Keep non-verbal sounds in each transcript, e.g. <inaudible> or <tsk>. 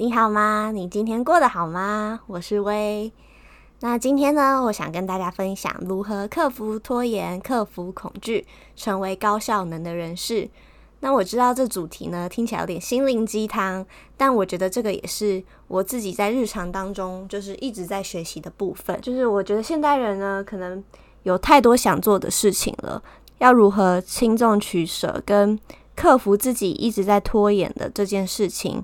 你好吗？你今天过得好吗？我是薇。那今天呢，我想跟大家分享如何克服拖延、克服恐惧，成为高效能的人士。那我知道这主题呢，听起来有点心灵鸡汤，但我觉得这个也是我自己在日常当中就是一直在学习的部分。就是我觉得现代人呢，可能有太多想做的事情了，要如何轻重取舍跟克服自己一直在拖延的这件事情，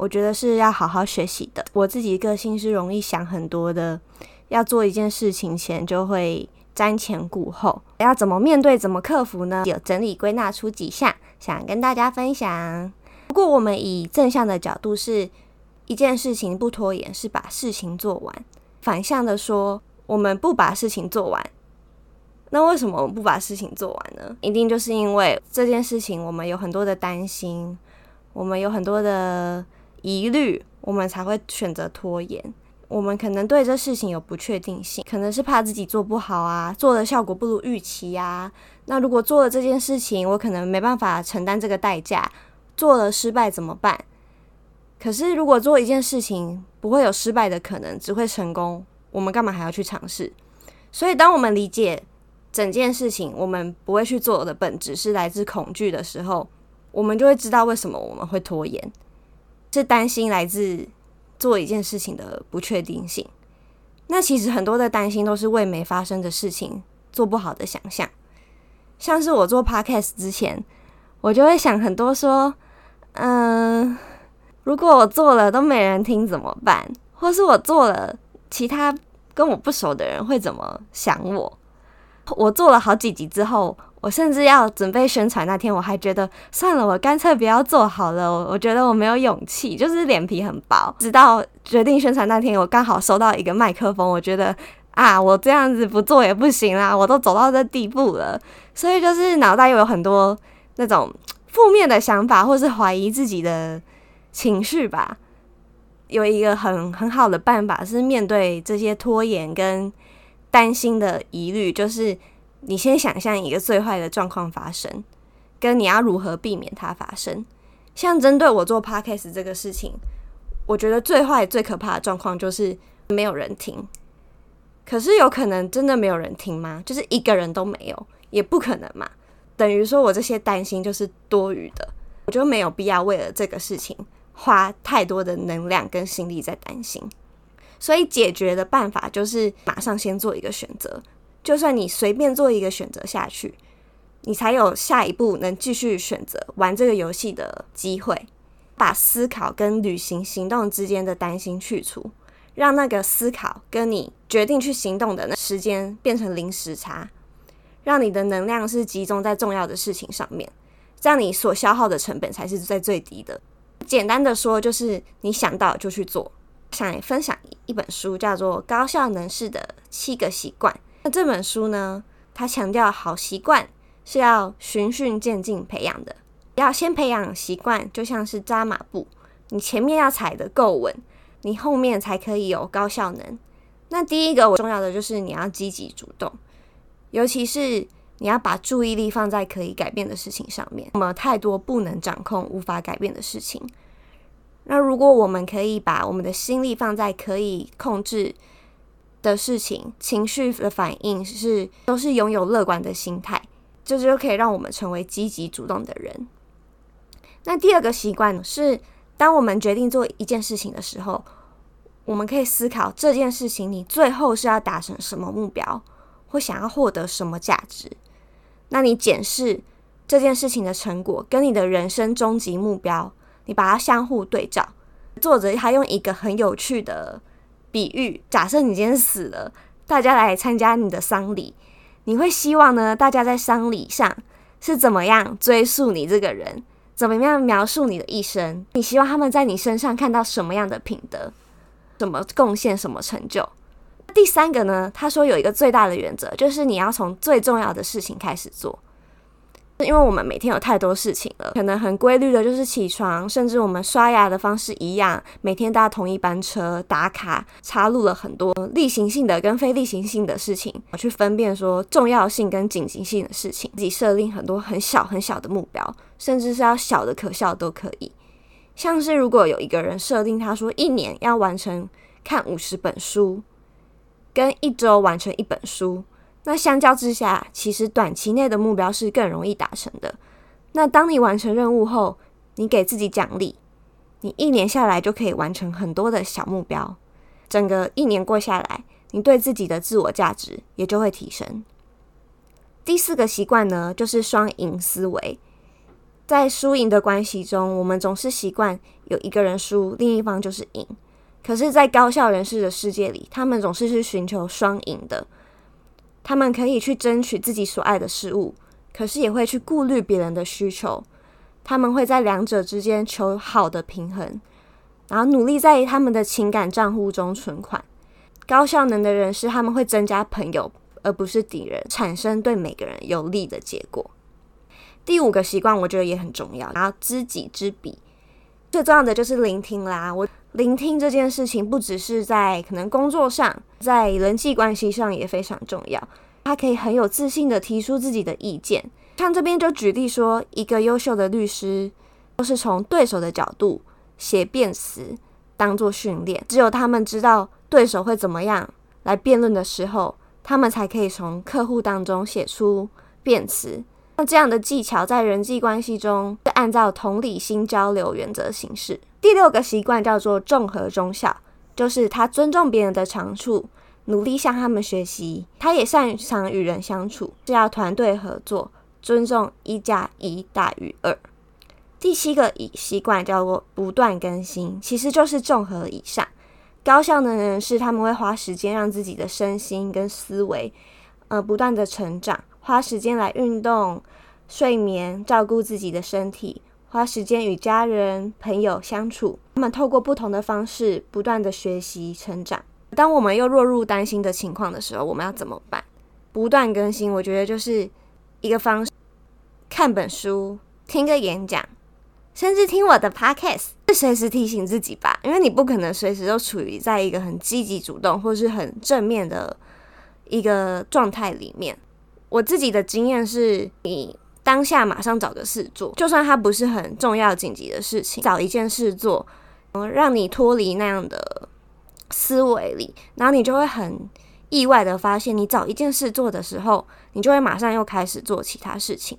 我觉得是要好好学习的。我自己个性是容易想很多的，要做一件事情前就会瞻前顾后。要怎么面对，怎么克服呢？有整理归纳出几项，想跟大家分享。不过我们以正向的角度是，一件事情不拖延，是把事情做完。反向的说，我们不把事情做完。那为什么我们不把事情做完呢？一定就是因为这件事情我们有很多的担心，我们有很多的疑虑，我们才会选择拖延。我们可能对这事情有不确定性，可能是怕自己做不好啊，做的效果不如预期啊。那如果做了这件事情，我可能没办法承担这个代价，做了失败怎么办？可是如果做一件事情不会有失败的可能，只会成功，我们干嘛还要去尝试？所以当我们理解。整件事情我们不会去做的本质是来自恐惧的时候，我们就会知道为什么我们会拖延，是担心来自做一件事情的不确定性。那其实很多的担心都是为没发生的事情做不好的想象。像是我做 podcast 之前，我就会想很多，说，嗯，如果我做了都没人听怎么办？或是我做了，其他跟我不熟的人会怎么想我？我做了好几集之后，我甚至要准备宣传那天，我还觉得算了，我干脆不要做好了。我觉得我没有勇气，就是脸皮很薄。直到决定宣传那天，我刚好收到一个麦克风，我觉得啊，我这样子不做也不行啦，我都走到这地步了，所以就是脑袋又有很多那种负面的想法，或是怀疑自己的情绪吧。有一个很很好的办法是面对这些拖延跟。担心的疑虑就是，你先想象一个最坏的状况发生，跟你要如何避免它发生。像针对我做 podcast 这个事情，我觉得最坏、最可怕的状况就是没有人听。可是有可能真的没有人听吗？就是一个人都没有，也不可能嘛。等于说我这些担心就是多余的，我就没有必要为了这个事情花太多的能量跟心力在担心。所以解决的办法就是马上先做一个选择，就算你随便做一个选择下去，你才有下一步能继续选择玩这个游戏的机会。把思考跟履行行动之间的担心去除，让那个思考跟你决定去行动的那时间变成零时差，让你的能量是集中在重要的事情上面，这样你所消耗的成本才是在最低的。简单的说，就是你想到就去做。想分享一本书，叫做《高效能士的七个习惯》。那这本书呢，它强调好习惯是要循序渐进培养的，要先培养习惯，就像是扎马步，你前面要踩得够稳，你后面才可以有高效能。那第一个我重要的就是你要积极主动，尤其是你要把注意力放在可以改变的事情上面。那么太多不能掌控、无法改变的事情。那如果我们可以把我们的心力放在可以控制的事情，情绪的反应是都是拥有乐观的心态，这就可以让我们成为积极主动的人。那第二个习惯是，当我们决定做一件事情的时候，我们可以思考这件事情你最后是要达成什么目标，或想要获得什么价值。那你检视这件事情的成果跟你的人生终极目标。你把它相互对照，作者他用一个很有趣的比喻：假设你今天死了，大家来参加你的丧礼，你会希望呢？大家在丧礼上是怎么样追溯你这个人？怎么样描述你的一生？你希望他们在你身上看到什么样的品德？什么贡献？什么成就？第三个呢？他说有一个最大的原则，就是你要从最重要的事情开始做。因为我们每天有太多事情了，可能很规律的就是起床，甚至我们刷牙的方式一样，每天搭同一班车打卡，插入了很多例行性的跟非例行性的事情，去分辨说重要性跟紧急性的事情，自己设定很多很小很小的目标，甚至是要小的可笑都可以。像是如果有一个人设定他说一年要完成看五十本书，跟一周完成一本书，那相较之下，其实短期内的目标是更容易达成的。那当你完成任务后，你给自己奖励，你一年下来就可以完成很多的小目标。整个一年过下来，你对自己的自我价值也就会提升。第四个习惯呢，就是双赢思维。在输赢的关系中，我们总是习惯有一个人输，另一方就是赢。可是，在高效人士的世界里，他们总是去寻求双赢的。他们可以去争取自己所爱的事物，可是也会去顾虑别人的需求。他们会在两者之间求好的平衡，然后努力在他们的情感账户中存款。高效能的人士，他们会增加朋友，而不是敌人，产生对每个人有利的结果。第五个习惯，我觉得也很重要，然后知己知彼。最重要的就是聆听啦。我聆听这件事情，不只是在可能工作上，在人际关系上也非常重要。他可以很有自信的提出自己的意见。像这边就举例说，一个优秀的律师都是从对手的角度写辩词，当做训练。只有他们知道对手会怎么样来辩论的时候，他们才可以从客户当中写出辩词。那这样的技巧在人际关系中是按照同理心交流原则行事。第六个习惯叫做众和中效，就是他尊重别人的长处，努力向他们学习。他也擅长与人相处，是要团队合作，尊重一加一大于二。第七个习惯叫做不断更新，其实就是综合以上。高效能人士他们会花时间让自己的身心跟思维，呃，不断的成长。花时间来运动、睡眠、照顾自己的身体，花时间与家人、朋友相处。他们透过不同的方式，不断的学习成长。当我们又落入担心的情况的时候，我们要怎么办？不断更新，我觉得就是一个方式。看本书、听个演讲，甚至听我的 podcast，随时提醒自己吧。因为你不可能随时都处于在一个很积极主动或是很正面的一个状态里面。我自己的经验是，你当下马上找个事做，就算它不是很重要紧急的事情，找一件事做，嗯，让你脱离那样的思维里，然后你就会很意外的发现，你找一件事做的时候，你就会马上又开始做其他事情，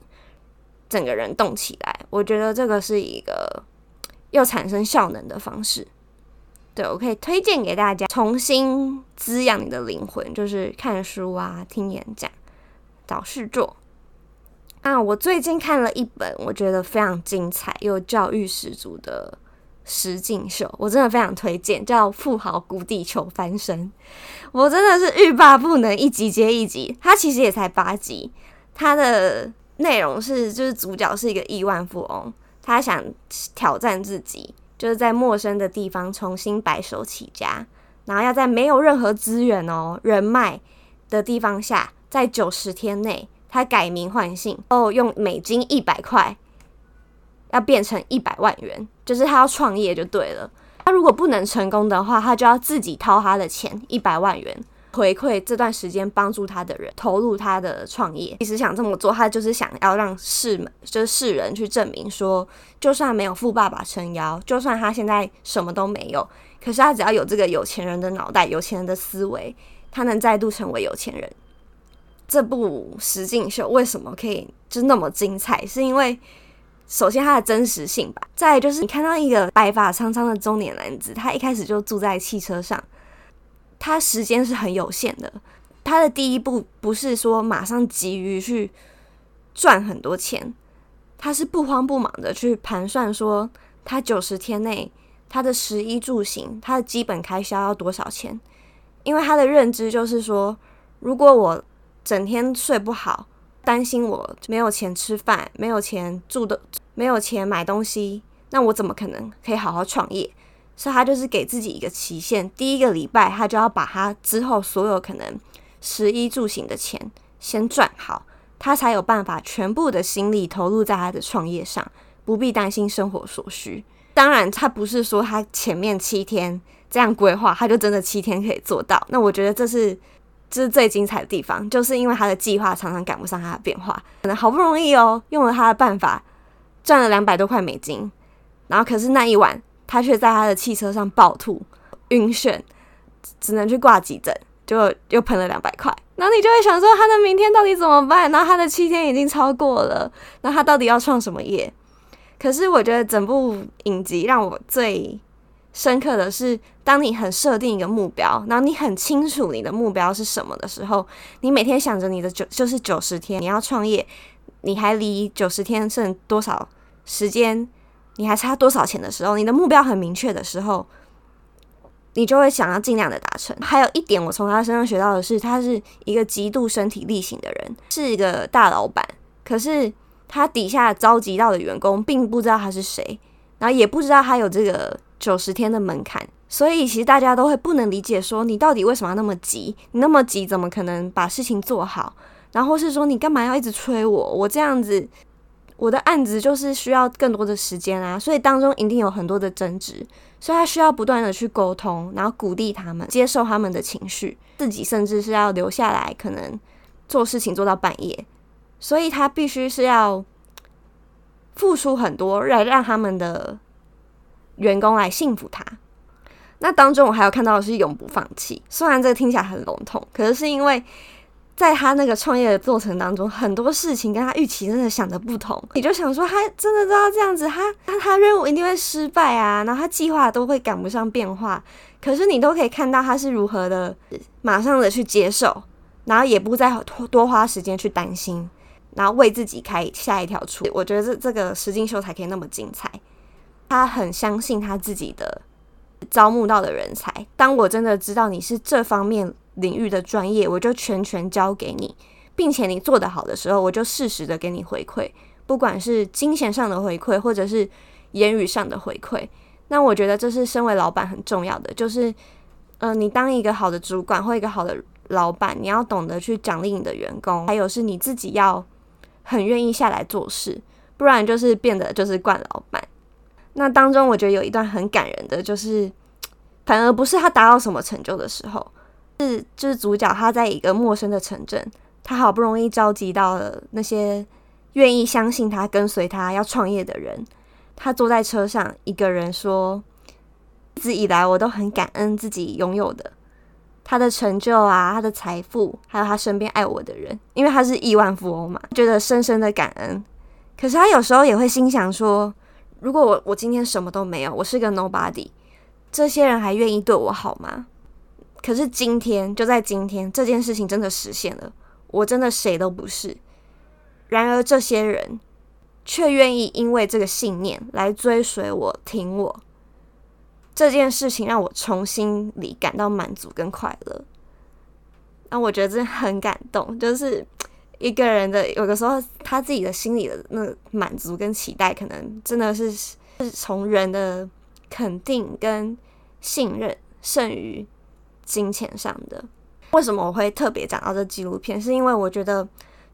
整个人动起来。我觉得这个是一个又产生效能的方式。对，我可以推荐给大家，重新滋养你的灵魂，就是看书啊，听演讲。找事做啊！我最近看了一本我觉得非常精彩又教育十足的实境秀，我真的非常推荐，叫《富豪谷底求翻身》。我真的是欲罢不能，一集接一集。它其实也才八集，它的内容是就是主角是一个亿万富翁，他想挑战自己，就是在陌生的地方重新白手起家，然后要在没有任何资源哦人脉的地方下。在九十天内，他改名换姓哦，用美金一百块要变成一百万元，就是他要创业就对了。他如果不能成功的话，他就要自己掏他的钱一百万元回馈这段时间帮助他的人，投入他的创业。其实想这么做，他就是想要让世们，就是世人去证明说，就算没有富爸爸撑腰，就算他现在什么都没有，可是他只要有这个有钱人的脑袋、有钱人的思维，他能再度成为有钱人。这部实境秀为什么可以就那么精彩？是因为首先它的真实性吧，再就是你看到一个白发苍苍的中年男子，他一开始就住在汽车上，他时间是很有限的。他的第一步不是说马上急于去赚很多钱，他是不慌不忙的去盘算说，他九十天内他的食衣住行，他的基本开销要多少钱？因为他的认知就是说，如果我整天睡不好，担心我没有钱吃饭，没有钱住的，没有钱买东西，那我怎么可能可以好好创业？所以他就是给自己一个期限，第一个礼拜他就要把他之后所有可能食衣住行的钱先赚好，他才有办法全部的心力投入在他的创业上，不必担心生活所需。当然，他不是说他前面七天这样规划，他就真的七天可以做到。那我觉得这是。这是最精彩的地方，就是因为他的计划常常赶不上他的变化。可能好不容易哦，用了他的办法赚了两百多块美金，然后可是那一晚他却在他的汽车上暴吐、晕眩，只能去挂急诊，就又喷了两百块。然后你就会想说，他的明天到底怎么办？然后他的七天已经超过了，那他到底要创什么业？可是我觉得整部影集让我最深刻的是，当你很设定一个目标，然后你很清楚你的目标是什么的时候，你每天想着你的九就是九十天，你要创业，你还离九十天剩多少时间？你还差多少钱的时候，你的目标很明确的时候。你就会想要尽量的达成。还有一点，我从他身上学到的是，他是一个极度身体力行的人，是一个大老板。可是他底下召集到的员工并不知道他是谁，然后也不知道他有这个九十天的门槛。所以其实大家都会不能理解，说你到底为什么要那么急？你那么急，怎么可能把事情做好？然后是说你干嘛要一直催我？我这样子，我的案子就是需要更多的时间啊。所以当中一定有很多的争执。所以他需要不断的去沟通，然后鼓励他们，接受他们的情绪，自己甚至是要留下来，可能做事情做到半夜。所以他必须是要付出很多，来让他们的员工来信服他。那当中我还有看到的是永不放弃，虽然这个听起来很笼统，可是是因为。在他那个创业的过程当中，很多事情跟他预期真的想的不同，你就想说他真的知道这样子，他他他任务一定会失败啊，然后他计划都会赶不上变化，可是你都可以看到他是如何的马上的去接受，然后也不再多花时间去担心，然后为自己开下一条出。我觉得这这个实境秀才可以那么精彩，他很相信他自己的招募到的人才。当我真的知道你是这方面。领域的专业，我就全权交给你，并且你做得好的时候，我就适时的给你回馈，不管是金钱上的回馈，或者是言语上的回馈。那我觉得这是身为老板很重要的，就是，嗯、你当一个好的主管或一个好的老板，你要懂得去奖励你的员工，还有是你自己要很愿意下来做事，不然就是变得就是惯老板。那当中我觉得有一段很感人的，就是 <tsk> 反而不是他达到什么成就的时候。是，就是主角他在一个陌生的城镇，他好不容易召集到了那些愿意相信他、跟随他要创业的人。他坐在车上，一个人说：“一直以来，我都很感恩自己拥有的他的成就啊，他的财富，还有他身边爱我的人，因为他是亿万富翁嘛，觉得深深的感恩。可是他有时候也会心想说：如果我我今天什么都没有，我是个 nobody，这些人还愿意对我好吗？”可是今天，就在今天，这件事情真的实现了。我真的谁都不是。然而，这些人却愿意因为这个信念来追随我、挺我。这件事情让我从心里感到满足跟快乐。那我觉得真的很感动，就是一个人的有的时候他自己的心里的那满足跟期待，可能真的是是从人的肯定跟信任胜于。金钱上的，为什么我会特别讲到这纪录片？是因为我觉得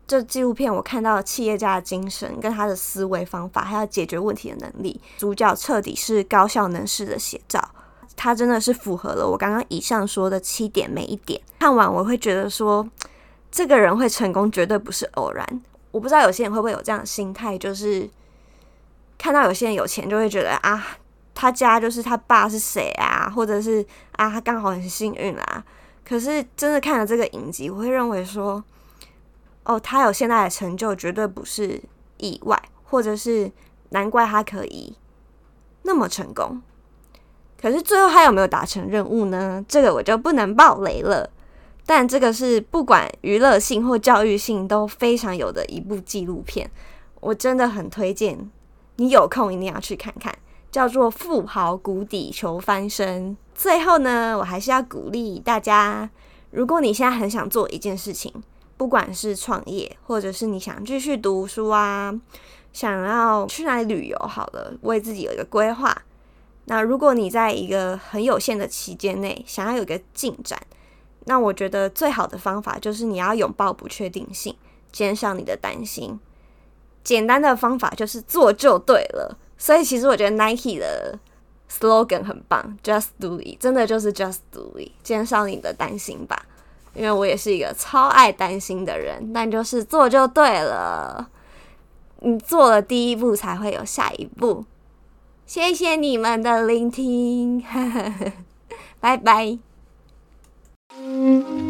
这纪录片我看到企业家的精神，跟他的思维方法，还有解决问题的能力。主角彻底是高效能式的写照，他真的是符合了我刚刚以上说的七点每一点。看完我会觉得说，这个人会成功绝对不是偶然。我不知道有些人会不会有这样的心态，就是看到有些人有钱就会觉得啊。他家就是他爸是谁啊？或者是啊，他刚好很幸运啦。可是真的看了这个影集，我会认为说，哦，他有现在的成就绝对不是意外，或者是难怪他可以那么成功。可是最后他有没有达成任务呢？这个我就不能爆雷了。但这个是不管娱乐性或教育性都非常有的一部纪录片，我真的很推荐你有空一定要去看看。叫做富豪谷底求翻身。最后呢，我还是要鼓励大家，如果你现在很想做一件事情，不管是创业，或者是你想继续读书啊，想要去哪里旅游，好了，为自己有一个规划。那如果你在一个很有限的期间内想要有一个进展，那我觉得最好的方法就是你要拥抱不确定性，减少你的担心。简单的方法就是做就对了。所以其实我觉得 Nike 的 slogan 很棒，Just Do It，真的就是 Just Do It，减少你的担心吧。因为我也是一个超爱担心的人，但就是做就对了。你做了第一步，才会有下一步。谢谢你们的聆听，拜拜。Música